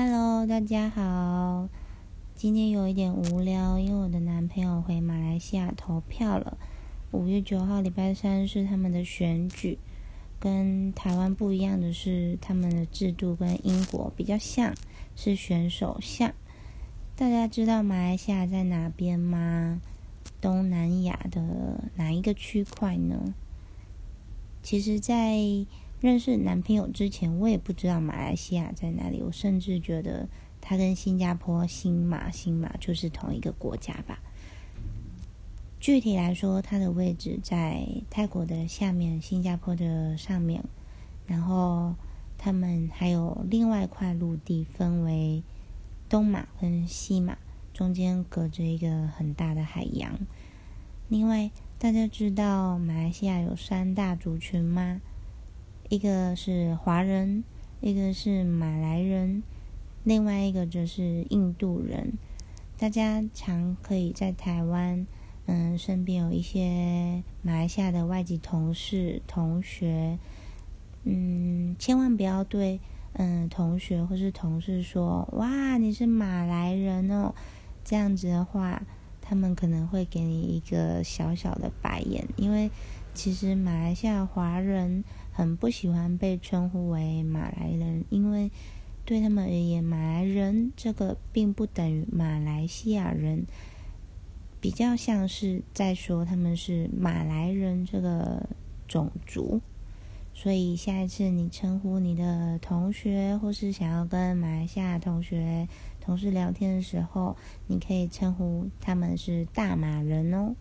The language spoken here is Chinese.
Hello，大家好。今天有一点无聊，因为我的男朋友回马来西亚投票了。五月九号，礼拜三是他们的选举。跟台湾不一样的是，他们的制度跟英国比较像，是选首相。大家知道马来西亚在哪边吗？东南亚的哪一个区块呢？其实，在认识男朋友之前，我也不知道马来西亚在哪里。我甚至觉得它跟新加坡、新马、新马就是同一个国家吧。具体来说，它的位置在泰国的下面，新加坡的上面。然后，他们还有另外一块陆地，分为东马跟西马，中间隔着一个很大的海洋。另外，大家知道马来西亚有三大族群吗？一个是华人，一个是马来人，另外一个就是印度人。大家常可以在台湾，嗯，身边有一些马来西亚的外籍同事、同学，嗯，千万不要对嗯同学或是同事说“哇，你是马来人哦”，这样子的话，他们可能会给你一个小小的白眼，因为其实马来西亚华人。很不喜欢被称呼为马来人，因为对他们而言，马来人这个并不等于马来西亚人，比较像是在说他们是马来人这个种族。所以下一次你称呼你的同学，或是想要跟马来西亚同学、同事聊天的时候，你可以称呼他们是大马人哦。